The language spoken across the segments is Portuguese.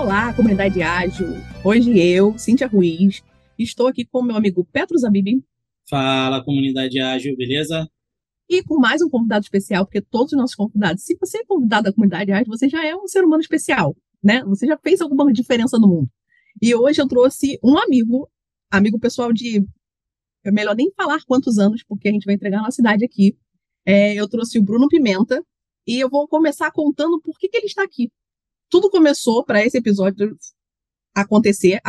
Olá, comunidade ágil. Hoje eu, Cíntia Ruiz, estou aqui com meu amigo Petro Zabib. Fala, comunidade ágil, beleza? E com mais um convidado especial, porque todos os nossos convidados, se você é convidado da comunidade ágil, você já é um ser humano especial, né? Você já fez alguma diferença no mundo. E hoje eu trouxe um amigo, amigo pessoal de. É melhor nem falar quantos anos, porque a gente vai entregar na cidade aqui. É, eu trouxe o Bruno Pimenta, e eu vou começar contando por que, que ele está aqui tudo começou para esse episódio acontecer,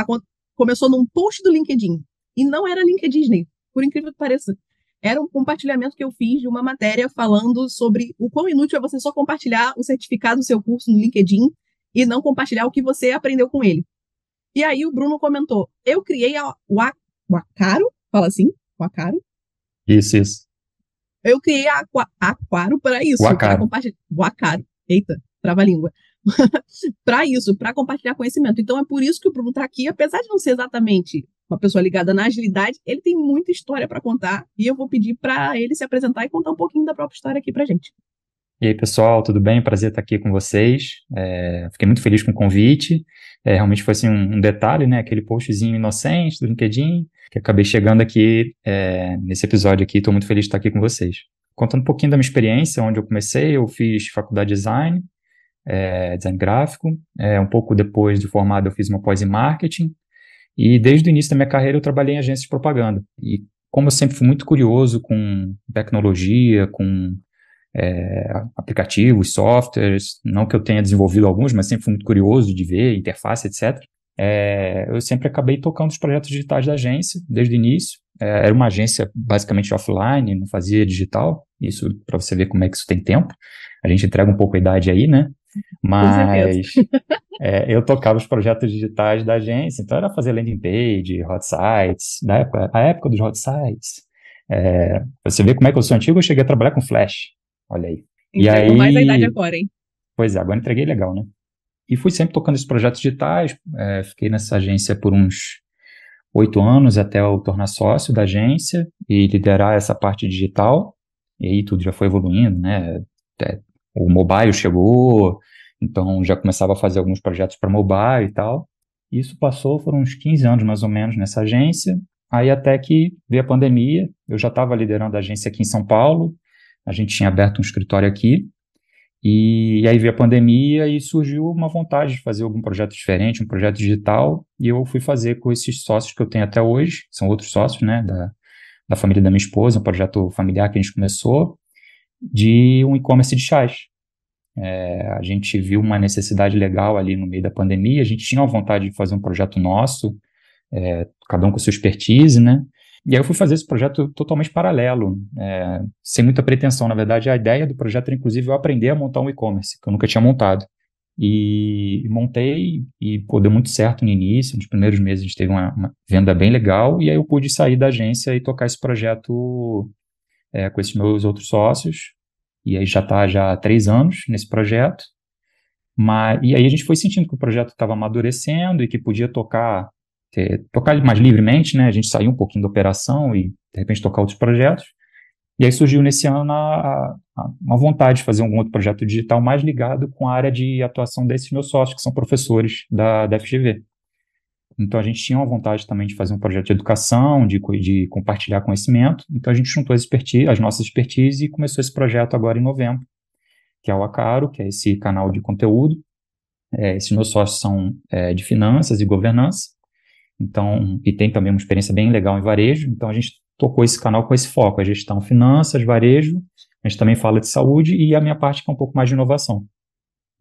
começou num post do LinkedIn. E não era LinkedIn, por incrível que pareça. Era um compartilhamento que eu fiz de uma matéria falando sobre o quão inútil é você só compartilhar o certificado do seu curso no LinkedIn e não compartilhar o que você aprendeu com ele. E aí o Bruno comentou: eu criei a, o, o Acaro, fala assim, o Acaro. Isso, isso. Eu criei a Aquaro para isso. O Acaro. O Acaro. Eita, trava-língua. para isso, para compartilhar conhecimento. Então é por isso que o Bruno está aqui, apesar de não ser exatamente uma pessoa ligada na agilidade, ele tem muita história para contar e eu vou pedir para ele se apresentar e contar um pouquinho da própria história aqui para gente. E aí, pessoal, tudo bem? Prazer estar aqui com vocês. É, fiquei muito feliz com o convite. É, realmente foi assim, um, um, detalhe, né? Aquele postzinho inocente do LinkedIn, que acabei chegando aqui é, nesse episódio aqui. Estou muito feliz de estar aqui com vocês. Contando um pouquinho da minha experiência, onde eu comecei, eu fiz faculdade de design, é, design gráfico. É, um pouco depois de formado, eu fiz uma pós em marketing. E desde o início da minha carreira, eu trabalhei em agência de propaganda. E como eu sempre fui muito curioso com tecnologia, com é, aplicativos, softwares, não que eu tenha desenvolvido alguns, mas sempre fui muito curioso de ver interface, etc. É, eu sempre acabei tocando os projetos digitais da agência desde o início. É, era uma agência basicamente offline, não fazia digital. Isso para você ver como é que isso tem tempo. A gente entrega um pouco a idade aí, né? Mas é, eu tocava os projetos digitais da agência, então era fazer landing page, hot sites, da época, a época dos hot sites. É, você vê como é que eu sou antigo, eu cheguei a trabalhar com Flash. Olha aí. e aí mais a idade agora, hein? Pois é, agora entreguei legal, né? E fui sempre tocando esses projetos digitais, é, fiquei nessa agência por uns oito anos até eu tornar sócio da agência e liderar essa parte digital. E aí tudo já foi evoluindo, né? O mobile chegou, então já começava a fazer alguns projetos para mobile e tal. Isso passou, foram uns 15 anos mais ou menos nessa agência. Aí até que veio a pandemia, eu já estava liderando a agência aqui em São Paulo, a gente tinha aberto um escritório aqui, e, e aí veio a pandemia e surgiu uma vontade de fazer algum projeto diferente, um projeto digital, e eu fui fazer com esses sócios que eu tenho até hoje, são outros sócios, né, da, da família da minha esposa, um projeto familiar que a gente começou, de um e-commerce de chás. É, a gente viu uma necessidade legal ali no meio da pandemia, a gente tinha a vontade de fazer um projeto nosso, é, cada um com sua expertise, né? E aí eu fui fazer esse projeto totalmente paralelo, é, sem muita pretensão. Na verdade, a ideia do projeto era, inclusive, eu aprender a montar um e-commerce, que eu nunca tinha montado. E, montei, e pô, deu muito certo no início, nos primeiros meses a gente teve uma, uma venda bem legal, e aí eu pude sair da agência e tocar esse projeto é, com esses meus outros sócios, e aí já está já há três anos nesse projeto. Mas, e aí a gente foi sentindo que o projeto estava amadurecendo e que podia tocar ter, tocar mais livremente, né? A gente saiu um pouquinho da operação e de repente tocar outros projetos. E aí surgiu nesse ano a, a, uma vontade de fazer um outro projeto digital mais ligado com a área de atuação desses meus sócios, que são professores da, da FGV. Então a gente tinha uma vontade também de fazer um projeto de educação, de, de compartilhar conhecimento. Então a gente juntou as, expertise, as nossas expertises e começou esse projeto agora em novembro, que é o Acaro, que é esse canal de conteúdo. É, esses meus sócios são é, de finanças e governança. Então, e tem também uma experiência bem legal em varejo. Então a gente tocou esse canal com esse foco, a gestão finanças, varejo. A gente também fala de saúde e a minha parte que é um pouco mais de inovação.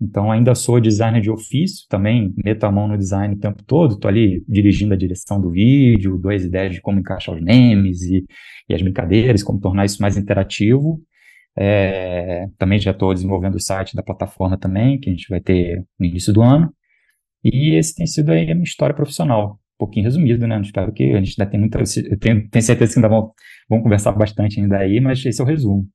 Então, ainda sou designer de ofício, também meto a mão no design o tempo todo, estou ali dirigindo a direção do vídeo, dou as ideias de como encaixar os memes e, e as brincadeiras, como tornar isso mais interativo. É, também já estou desenvolvendo o site da plataforma também, que a gente vai ter no início do ano. E esse tem sido aí a minha história profissional. Um pouquinho resumido, né? Espero que a gente ainda tem muita. Eu tenho, tenho certeza que ainda vão, vão conversar bastante ainda aí, mas esse é o resumo.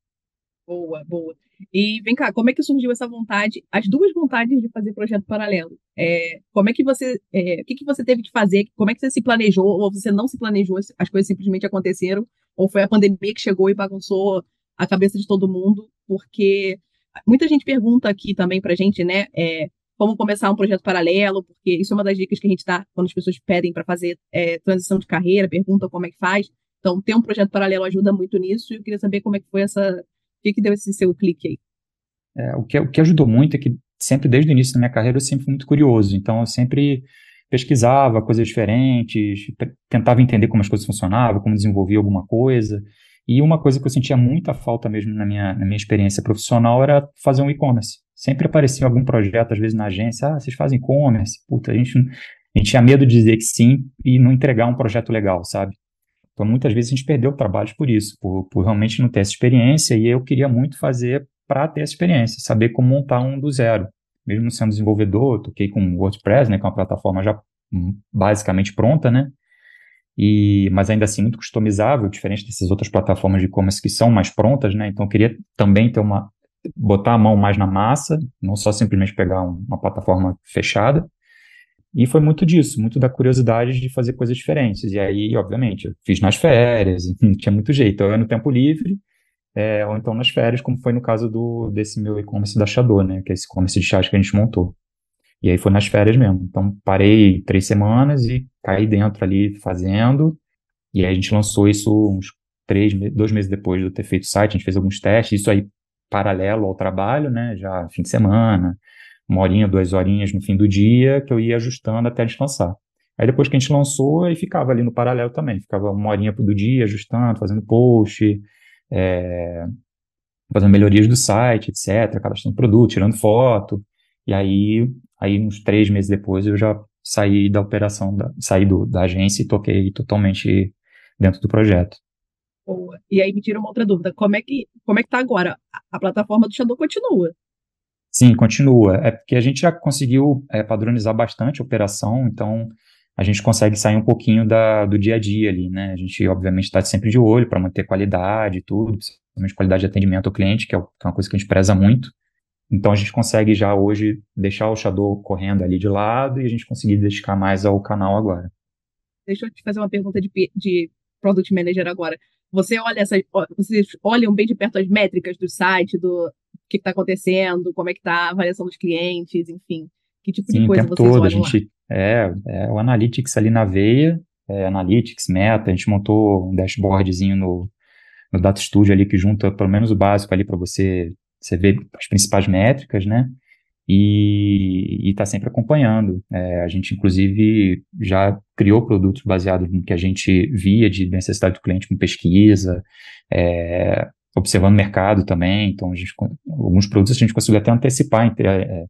Boa, boa. E vem cá, como é que surgiu essa vontade, as duas vontades de fazer projeto paralelo? É, como é que você, é, o que, que você teve que fazer? Como é que você se planejou? Ou você não se planejou? As coisas simplesmente aconteceram? Ou foi a pandemia que chegou e bagunçou a cabeça de todo mundo? Porque muita gente pergunta aqui também pra gente, né? É, como começar um projeto paralelo, porque isso é uma das dicas que a gente dá quando as pessoas pedem para fazer é, transição de carreira, perguntam como é que faz. Então, ter um projeto paralelo ajuda muito nisso, e eu queria saber como é que foi essa. Que, que deu esse seu clique aí? É, o, que, o que ajudou muito é que sempre, desde o início da minha carreira, eu sempre fui muito curioso. Então, eu sempre pesquisava coisas diferentes, tentava entender como as coisas funcionavam, como desenvolvia alguma coisa. E uma coisa que eu sentia muita falta mesmo na minha, na minha experiência profissional era fazer um e-commerce. Sempre aparecia algum projeto, às vezes na agência, ah, vocês fazem e-commerce? Puta, a gente, a gente tinha medo de dizer que sim e não entregar um projeto legal, sabe? Então, muitas vezes a gente perdeu trabalhos por isso, por, por realmente não ter essa experiência, e eu queria muito fazer para ter essa experiência, saber como montar um do zero. Mesmo sendo desenvolvedor, toquei com WordPress, né, que é uma plataforma já hum, basicamente pronta, né, e, mas ainda assim muito customizável, diferente dessas outras plataformas de e-commerce que são mais prontas, né, então eu queria também ter uma, botar a mão mais na massa, não só simplesmente pegar um, uma plataforma fechada, e foi muito disso, muito da curiosidade de fazer coisas diferentes. E aí, obviamente, eu fiz nas férias, não tinha muito jeito. Eu ia no tempo livre, é, ou então nas férias, como foi no caso do, desse meu e-commerce da Shadow, né? Que é esse e-commerce de chás que a gente montou. E aí foi nas férias mesmo. Então parei três semanas e caí dentro ali fazendo. E aí a gente lançou isso uns três, dois meses depois de eu ter feito o site. A gente fez alguns testes, isso aí paralelo ao trabalho, né? Já fim de semana, uma horinha, duas horinhas no fim do dia, que eu ia ajustando até descansar. Aí depois que a gente lançou, aí ficava ali no paralelo também. Ficava uma horinha do dia ajustando, fazendo post, é, fazendo melhorias do site, etc., cadastrando produto, tirando foto. E aí, aí uns três meses depois, eu já saí da operação, da, saí do, da agência e toquei totalmente dentro do projeto. Boa. E aí me tira uma outra dúvida, como é que como é que tá agora? A, plataforma do Shadow continua? Sim, continua. É porque a gente já conseguiu é, padronizar bastante a operação, então a gente consegue sair um pouquinho da, do dia a dia ali, né? A gente, obviamente, está sempre de olho para manter qualidade e tudo, principalmente qualidade de atendimento ao cliente, que é, que é uma coisa que a gente preza muito. Então, a gente consegue já hoje deixar o Shadow correndo ali de lado e a gente conseguir dedicar mais ao canal agora. Deixa eu te fazer uma pergunta de, de Product Manager agora. Você olha vocês olham bem de perto as métricas do site, do que está acontecendo, como é que está a avaliação dos clientes, enfim. Que tipo Sim, de coisa o tempo vocês todo, a gente, é, é o Analytics ali na veia, é, Analytics, Meta, a gente montou um dashboardzinho no, no Data Studio ali que junta pelo menos o básico ali para você, você ver as principais métricas, né? E está sempre acompanhando. É, a gente, inclusive, já criou produtos baseados no que a gente via de necessidade do cliente com pesquisa, é, observando o mercado também. Então, a gente, alguns produtos a gente conseguiu até antecipar. É,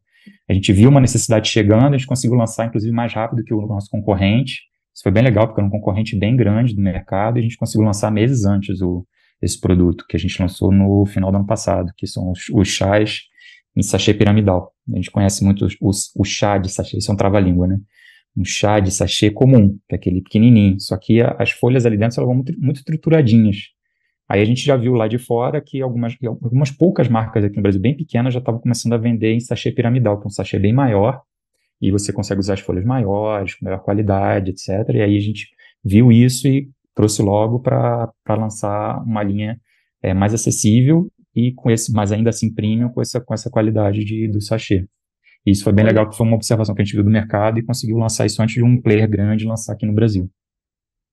a gente viu uma necessidade chegando, a gente conseguiu lançar, inclusive, mais rápido que o nosso concorrente. Isso foi bem legal, porque era um concorrente bem grande do mercado e a gente conseguiu lançar meses antes o, esse produto, que a gente lançou no final do ano passado, que são os, os chás em sachê piramidal. A gente conhece muito o chá de sachê, isso é um trava-língua, né? Um chá de sachê comum, que é aquele pequenininho, só que as folhas ali dentro elas vão muito, muito estruturadinhas. Aí a gente já viu lá de fora que algumas, algumas poucas marcas aqui no Brasil, bem pequenas, já estavam começando a vender em sachê piramidal, que é um sachê bem maior, e você consegue usar as folhas maiores, com melhor qualidade, etc. E aí a gente viu isso e trouxe logo para lançar uma linha é, mais acessível e com esse, mas ainda assim premium, com essa, com essa qualidade de, do sachê. E isso foi bem legal, que foi uma observação que a gente viu do mercado e conseguiu lançar isso antes de um player grande lançar aqui no Brasil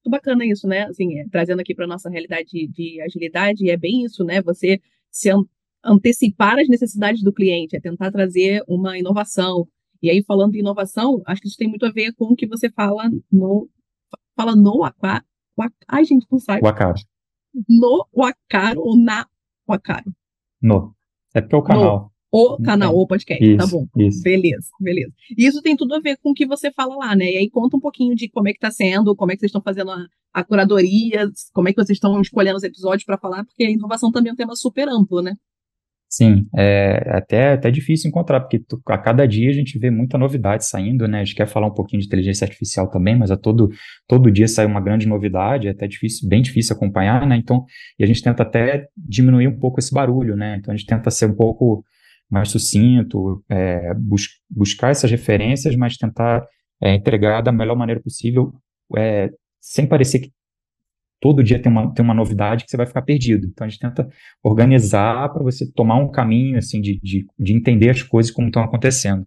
muito bacana isso, né? Assim, é, trazendo aqui para nossa realidade de, de, agilidade, é bem isso, né? Você se an antecipar as necessidades do cliente, é tentar trazer uma inovação. E aí, falando de inovação, acho que isso tem muito a ver com o que você fala no. Fala no aquário. Ai, gente, não sai. O acaro. No Acaro ou na Acaro? No. É porque é o canal. No o canal, o podcast. Tá isso, tá bom. Isso. Beleza, beleza. E isso tem tudo a ver com o que você fala lá, né? E aí conta um pouquinho de como é que tá sendo, como é que vocês estão fazendo a, a curadoria, como é que vocês estão escolhendo os episódios para falar, porque a inovação também é um tema super amplo, né? Sim, é até, até difícil encontrar, porque tu, a cada dia a gente vê muita novidade saindo, né? A gente quer falar um pouquinho de inteligência artificial também, mas a todo, todo dia sai uma grande novidade, é até difícil, bem difícil acompanhar, né? Então, e a gente tenta até diminuir um pouco esse barulho, né? Então a gente tenta ser um pouco mais sucinto, é, bus buscar essas referências, mas tentar é, entregar da melhor maneira possível, é, sem parecer que todo dia tem uma, tem uma novidade que você vai ficar perdido. Então a gente tenta organizar para você tomar um caminho assim de, de, de entender as coisas como estão acontecendo.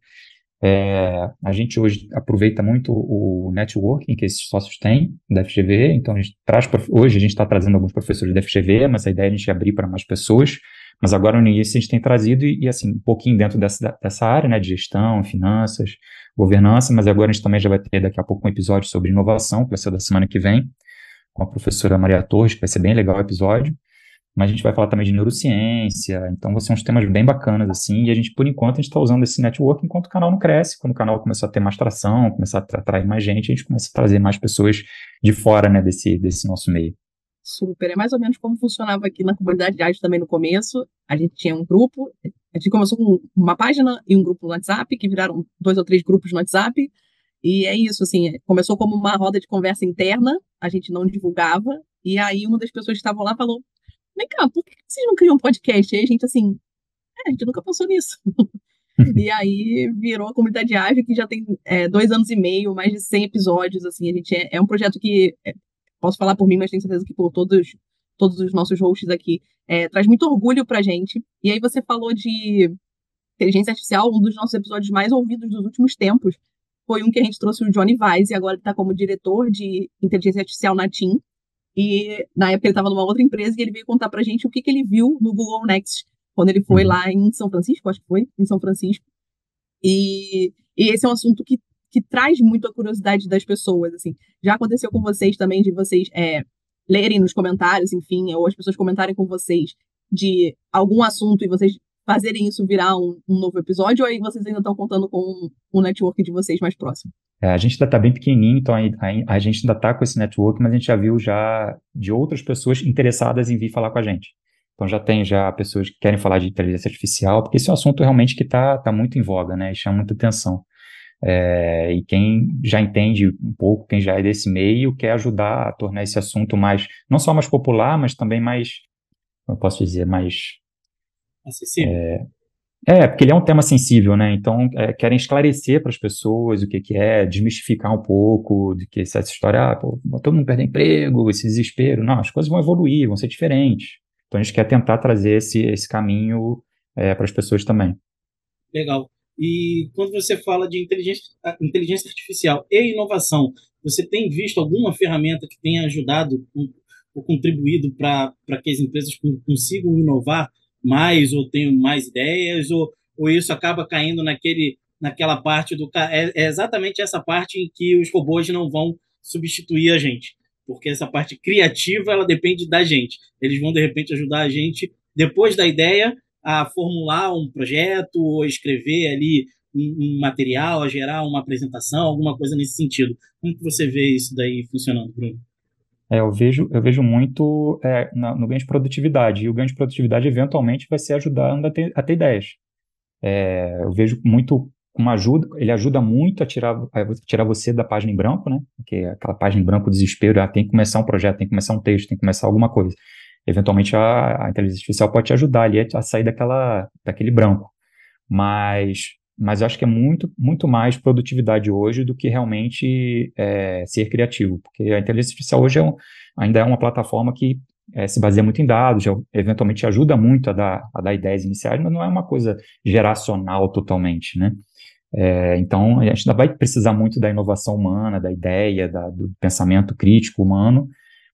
É, a gente hoje aproveita muito o networking que esses sócios têm da FGV, então a gente traz, hoje a gente está trazendo alguns professores da FGV, mas a ideia é a gente abrir para mais pessoas, mas agora no início a gente tem trazido e, e, assim, um pouquinho dentro dessa, dessa área, né, de gestão, finanças, governança, mas agora a gente também já vai ter daqui a pouco um episódio sobre inovação, que vai ser da semana que vem, com a professora Maria Torres, que vai ser bem legal o episódio, mas a gente vai falar também de neurociência, então vão ser uns temas bem bacanas, assim, e a gente, por enquanto, a gente está usando esse network enquanto o canal não cresce, quando o canal começar a ter mais tração, começar a atrair mais gente, a gente começa a trazer mais pessoas de fora, né, desse, desse nosso meio. Super, é mais ou menos como funcionava aqui na comunidade de arte também no começo, a gente tinha um grupo, a gente começou com uma página e um grupo no WhatsApp, que viraram dois ou três grupos no WhatsApp, e é isso, assim, começou como uma roda de conversa interna, a gente não divulgava, e aí uma das pessoas que estavam lá falou, vem cá, por que vocês não criam um podcast? E aí a gente assim, é, a gente nunca pensou nisso. e aí virou a comunidade ágil, que já tem é, dois anos e meio, mais de 100 episódios, assim, a gente é, é um projeto que, é, posso falar por mim, mas tenho certeza que por todos, todos os nossos hosts aqui, é, traz muito orgulho pra gente. E aí você falou de inteligência artificial, um dos nossos episódios mais ouvidos dos últimos tempos, foi um que a gente trouxe o Johnny Weiss, e agora ele está como diretor de inteligência artificial na TIM, e na época ele estava numa outra empresa e ele veio contar pra gente o que, que ele viu no Google Next, quando ele foi uhum. lá em São Francisco, acho que foi, em São Francisco. E, e esse é um assunto que, que traz muito a curiosidade das pessoas, assim. Já aconteceu com vocês também, de vocês é, lerem nos comentários, enfim, ou as pessoas comentarem com vocês de algum assunto e vocês fazerem isso virar um, um novo episódio, ou aí vocês ainda estão contando com o um, um network de vocês mais próximo? É, a gente ainda está bem pequenininho, então a, a, a gente ainda está com esse network, mas a gente já viu já de outras pessoas interessadas em vir falar com a gente. Então já tem já pessoas que querem falar de inteligência artificial, porque esse é um assunto realmente que está tá muito em voga, né? E chama muita atenção. É, e quem já entende um pouco, quem já é desse meio, quer ajudar a tornar esse assunto mais, não só mais popular, mas também mais, como eu posso dizer, mais acessível. É, é, porque ele é um tema sensível, né? Então, é, querem esclarecer para as pessoas o que, que é, desmistificar um pouco de que essa história, ah, pô, todo mundo perde emprego, esse desespero. Não, as coisas vão evoluir, vão ser diferentes. Então, a gente quer tentar trazer esse, esse caminho é, para as pessoas também. Legal. E quando você fala de inteligência, inteligência artificial e inovação, você tem visto alguma ferramenta que tenha ajudado ou contribuído para que as empresas consigam inovar mais ou tenho mais ideias ou, ou isso acaba caindo naquele naquela parte do é, é exatamente essa parte em que os robôs não vão substituir a gente porque essa parte criativa ela depende da gente. Eles vão de repente ajudar a gente depois da ideia a formular um projeto ou escrever ali um, um material a gerar uma apresentação alguma coisa nesse sentido. Como que você vê isso daí funcionando Bruno é, eu vejo, eu vejo muito é, no ganho de produtividade, e o ganho de produtividade eventualmente vai ser ajudando a ter, a ter ideias. É, eu vejo muito uma ajuda, ele ajuda muito a tirar, a tirar você da página em branco, né? Porque aquela página em branco, desespero, ah, tem que começar um projeto, tem que começar um texto, tem que começar alguma coisa. Eventualmente a, a inteligência artificial pode te ajudar ali a sair daquela, daquele branco. Mas mas acho que é muito, muito mais produtividade hoje do que realmente é, ser criativo, porque a inteligência artificial hoje é um, ainda é uma plataforma que é, se baseia muito em dados, já, eventualmente ajuda muito a dar, a dar ideias iniciais, mas não é uma coisa geracional totalmente, né? É, então, a gente ainda vai precisar muito da inovação humana, da ideia, da, do pensamento crítico humano,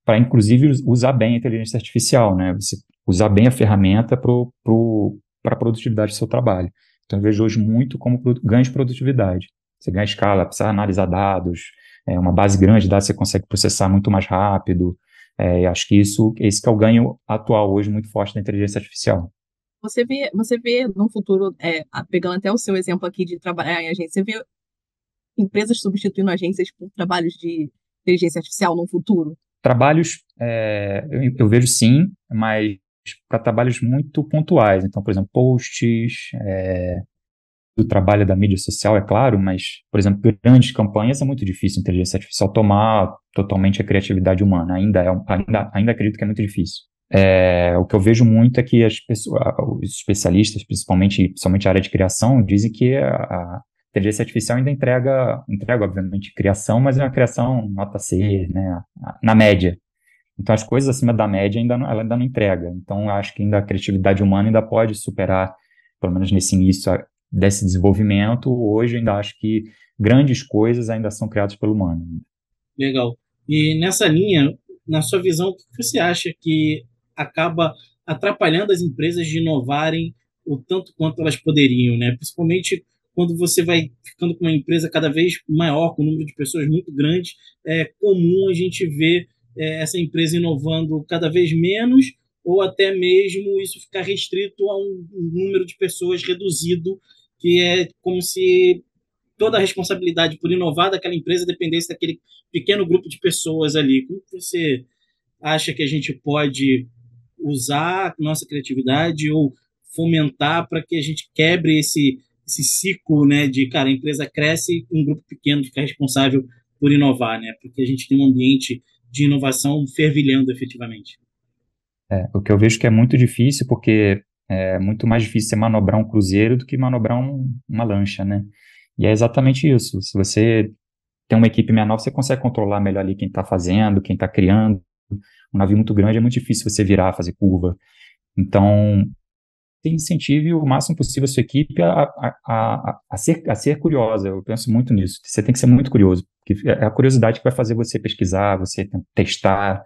para inclusive usar bem a inteligência artificial, né? Você usar bem a ferramenta para a produtividade do seu trabalho. Então, eu vejo hoje muito como ganho de produtividade. Você ganha escala, precisa analisar dados, é, uma base grande de dados você consegue processar muito mais rápido. É, acho que isso, esse que é o ganho atual hoje muito forte da inteligência artificial. Você vê, você vê no futuro, é, pegando até o seu exemplo aqui de trabalhar em agência, você vê empresas substituindo agências por trabalhos de inteligência artificial no futuro? Trabalhos, é, eu, eu, vejo sim, mas para trabalhos muito pontuais. Então, por exemplo, posts, é, do trabalho da mídia social, é claro, mas, por exemplo, grandes campanhas é muito difícil a inteligência artificial tomar totalmente a criatividade humana. Ainda, é, ainda, ainda acredito que é muito difícil. É, o que eu vejo muito é que as pessoas, os especialistas, principalmente, principalmente a área de criação, dizem que a, a inteligência artificial ainda entrega, entrega, obviamente, criação, mas é uma criação nota C, né, na média. Então, as coisas acima da média ainda não, ela ainda não entrega. Então, acho que ainda a criatividade humana ainda pode superar, pelo menos nesse início, desse desenvolvimento, hoje ainda acho que grandes coisas ainda são criadas pelo humano. Legal. E nessa linha, na sua visão, o que você acha que acaba atrapalhando as empresas de inovarem o tanto quanto elas poderiam, né? Principalmente quando você vai ficando com uma empresa cada vez maior, com um número de pessoas muito grande, é comum a gente ver é, essa empresa inovando cada vez menos ou até mesmo isso ficar restrito a um, número de pessoas reduzido, que é como se toda a responsabilidade por inovar daquela empresa dependesse daquele pequeno grupo de pessoas ali. Como você acha que a gente pode usar nossa criatividade ou fomentar para que a gente quebre esse, esse ciclo né, de, cara, a empresa cresce e um grupo pequeno fica responsável por inovar, né? Porque a gente tem um ambiente de inovação fervilhando efetivamente. É, o que eu vejo que é muito difícil, porque é muito mais difícil você manobrar um cruzeiro do que manobrar um, uma lancha, né? E é exatamente isso. Se você tem uma equipe menor, você consegue controlar melhor ali quem está fazendo, quem está criando. Um navio muito grande é muito difícil você virar, fazer curva. Então, incentive o máximo possível a sua equipe a, a, a, a, ser, a ser curiosa. Eu penso muito nisso. Você tem que ser muito curioso, porque é a curiosidade que vai fazer você pesquisar, você testar.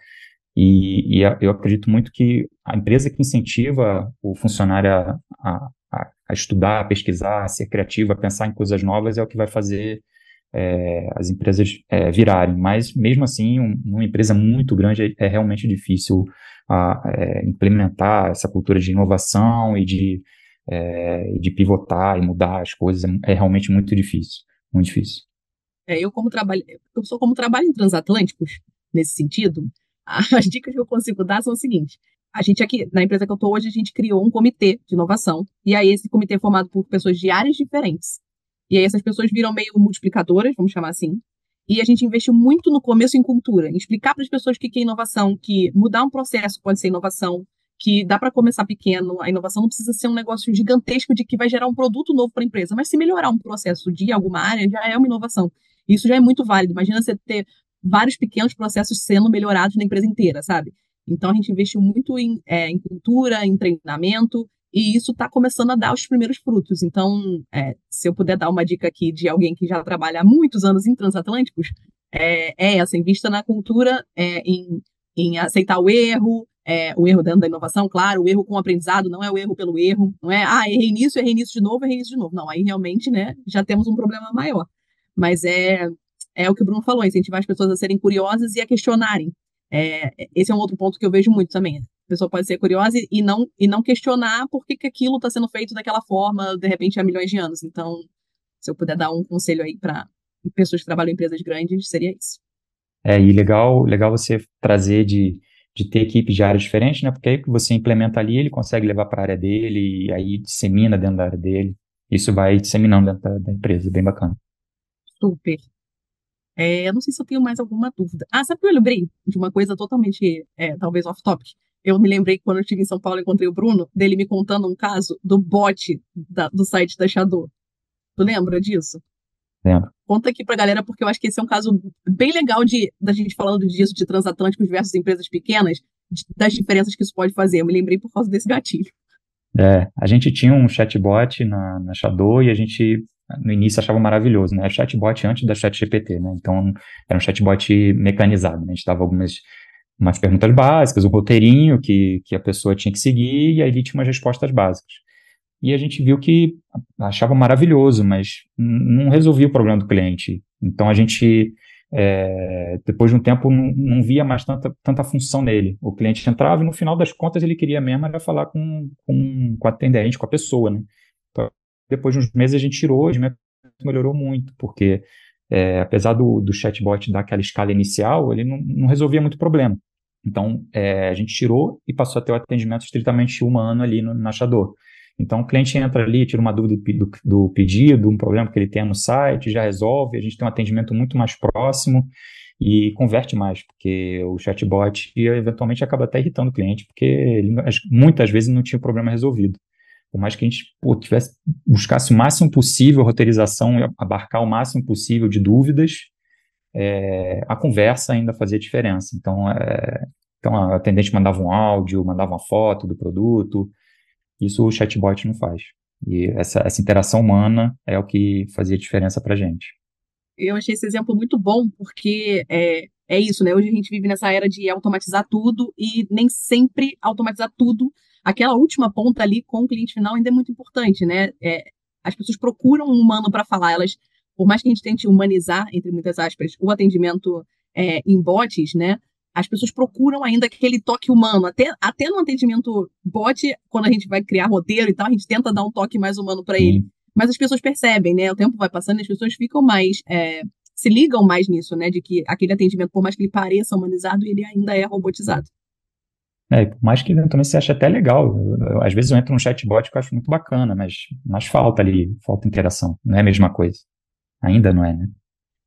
E, e eu acredito muito que a empresa que incentiva o funcionário a, a, a estudar, a pesquisar, a ser criativo, a pensar em coisas novas é o que vai fazer é, as empresas é, virarem. Mas, mesmo assim, um, uma empresa muito grande é, é realmente difícil a, é, implementar essa cultura de inovação e de, é, de pivotar e mudar as coisas. É, é realmente muito difícil, muito difícil. Eu, como trabalho, eu sou como trabalho em transatlânticos, nesse sentido, as dicas que eu consigo dar são o seguinte. A gente aqui, na empresa que eu estou hoje, a gente criou um comitê de inovação. E aí, esse comitê é formado por pessoas de áreas diferentes. E aí, essas pessoas viram meio multiplicadoras, vamos chamar assim. E a gente investiu muito no começo em cultura, em explicar para as pessoas o que é inovação, que mudar um processo pode ser inovação, que dá para começar pequeno. A inovação não precisa ser um negócio gigantesco de que vai gerar um produto novo para a empresa, mas se melhorar um processo de alguma área, já é uma inovação. Isso já é muito válido. Imagina você ter vários pequenos processos sendo melhorados na empresa inteira, sabe? Então a gente investiu muito em, é, em cultura, em treinamento, e isso está começando a dar os primeiros frutos. Então, é, se eu puder dar uma dica aqui de alguém que já trabalha há muitos anos em transatlânticos, é, é essa, invista na cultura, é, em, em aceitar o erro, é, o erro dentro da inovação, claro, o erro com o aprendizado não é o erro pelo erro, não é, ah, errei nisso, errei nisso de novo, errei nisso de novo. Não, aí realmente, né, já temos um problema maior. Mas é, é o que o Bruno falou, incentivar as pessoas a serem curiosas e a questionarem. É, esse é um outro ponto que eu vejo muito também. A pessoa pode ser curiosa e não, e não questionar por que, que aquilo está sendo feito daquela forma, de repente, há milhões de anos. Então, se eu puder dar um conselho aí para pessoas que trabalham em empresas grandes, seria isso. É, e legal, legal você trazer de, de ter equipes de áreas diferentes, né? Porque aí que você implementa ali, ele consegue levar para a área dele e aí dissemina dentro da área dele. Isso vai disseminando dentro da, da empresa, bem bacana. Super. É, eu não sei se eu tenho mais alguma dúvida. Ah, sabe que eu lembrei de uma coisa totalmente, é, talvez off-topic? Eu me lembrei que quando eu estive em São Paulo encontrei o Bruno, dele me contando um caso do bot da, do site da Shadow. Tu lembra disso? Lembro. Conta aqui pra galera, porque eu acho que esse é um caso bem legal de da gente falando disso, de transatlânticos versus empresas pequenas, de, das diferenças que isso pode fazer. Eu me lembrei por causa desse gatilho. É, a gente tinha um chatbot na, na Shadow e a gente no início achava maravilhoso, né? Chatbot antes da ChatGPT, né? Então era um chatbot mecanizado, né? A gente dava algumas umas perguntas básicas, um roteirinho que, que a pessoa tinha que seguir e aí ele tinha umas respostas básicas. E a gente viu que achava maravilhoso, mas não resolvia o problema do cliente. Então a gente, é, depois de um tempo, não, não, via mais tanta, tanta função nele. O cliente entrava e no final das contas ele queria mesmo era falar com, com, com o atendente, com a pessoa, né? Depois de uns meses a gente tirou, o melhorou muito, porque é, apesar do, do chatbot dar aquela escala inicial, ele não, não resolvia muito problema. Então, é, a gente tirou e passou a ter o atendimento estritamente humano ali no, no achador. Então, o cliente entra ali, tira uma dúvida do, do, pedido, um problema que ele tem no site, já resolve, a gente tem um atendimento muito mais próximo e converte mais, porque o chatbot eventualmente acaba até irritando o cliente, porque ele, muitas vezes não tinha o problema resolvido por mais que a gente pô, tivesse, buscasse o máximo possível roteirização e abarcar o máximo possível de dúvidas, é, a conversa ainda fazia diferença. Então, é, então, a atendente mandava um áudio, mandava uma foto do produto, isso o chatbot não faz. E essa, essa interação humana é o que fazia diferença para gente. Eu achei esse exemplo muito bom, porque é, é isso, né? Hoje a gente vive nessa era de automatizar tudo e nem sempre automatizar tudo. Aquela última ponta ali com o cliente final ainda é muito importante, né? É, as pessoas procuram um humano para falar, elas, por mais que a gente tente humanizar, entre muitas aspas, o atendimento é, em bots, né? As pessoas procuram ainda aquele toque humano. Até, até no atendimento bot, quando a gente vai criar roteiro e tal, a gente tenta dar um toque mais humano para ele. Mas as pessoas percebem, né? O tempo vai passando e as pessoas ficam mais. É, se ligam mais nisso, né? De que aquele atendimento, por mais que ele pareça humanizado, ele ainda é robotizado. É, por mais que eventualmente você ache até legal. Eu, eu, às vezes eu entro num chatbot que eu acho muito bacana, mas, mas falta ali, falta interação. Não é a mesma coisa. Ainda não é, né?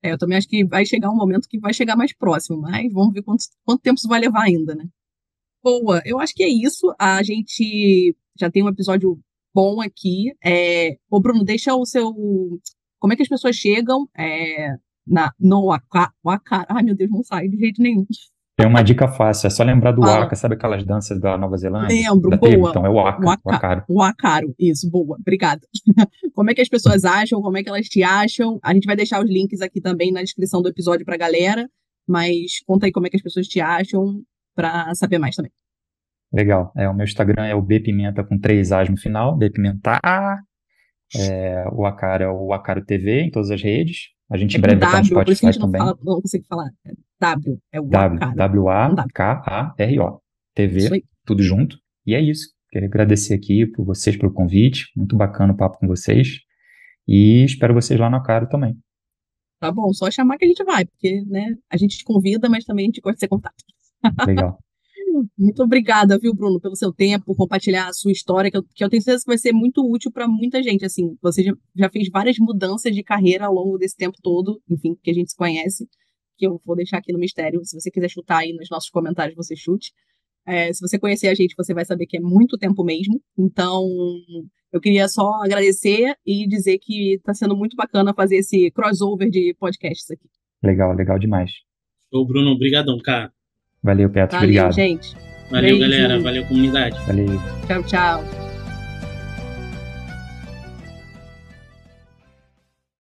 É, eu também acho que vai chegar um momento que vai chegar mais próximo, mas vamos ver quanto, quanto tempo isso vai levar ainda, né? Boa, eu acho que é isso. A gente já tem um episódio bom aqui. É... Ô, Bruno, deixa o seu. Como é que as pessoas chegam é... na, no Waka? Ai, meu Deus, não sai de jeito nenhum. Tem uma dica fácil, é só lembrar do Waka, sabe aquelas danças da Nova Zelândia? Lembro, boa. Então é o Waka, o Acaro. O Acaro, isso, boa, obrigada. como é que as pessoas acham, como é que elas te acham? A gente vai deixar os links aqui também na descrição do episódio pra galera, mas conta aí como é que as pessoas te acham pra saber mais também. Legal. É, o meu Instagram é o bpimenta com três A's no final, bpimenta. É, o Acaro é o Acaro TV em todas as redes. A gente em breve vai estar no Spotify também. Não, fala, não consigo falar. É w, é o W-A-K-A-R-O. TV, tudo junto. E é isso. Quero agradecer aqui por vocês pelo convite. Muito bacana o papo com vocês. E espero vocês lá no Acaro também. Tá bom, só chamar que a gente vai, porque né, a gente te convida, mas também a gente gosta de ser contato. Legal. Muito obrigada, viu, Bruno, pelo seu tempo, compartilhar a sua história, que eu, que eu tenho certeza que vai ser muito útil para muita gente. Assim, você já, já, fez várias mudanças de carreira ao longo desse tempo todo, enfim, que a gente se conhece, que eu vou deixar aqui no mistério. Se você quiser chutar aí nos nossos comentários, você chute. É, se você conhecer a gente, você vai saber que é muito tempo mesmo. Então, eu queria só agradecer e dizer que está sendo muito bacana fazer esse crossover de podcasts aqui. Legal, legal demais. Ô, Bruno, obrigadão, cara. Valeu, Petro. Valeu, obrigado. gente. Valeu, Beijo. galera. Valeu, comunidade. Valeu. Tchau, tchau.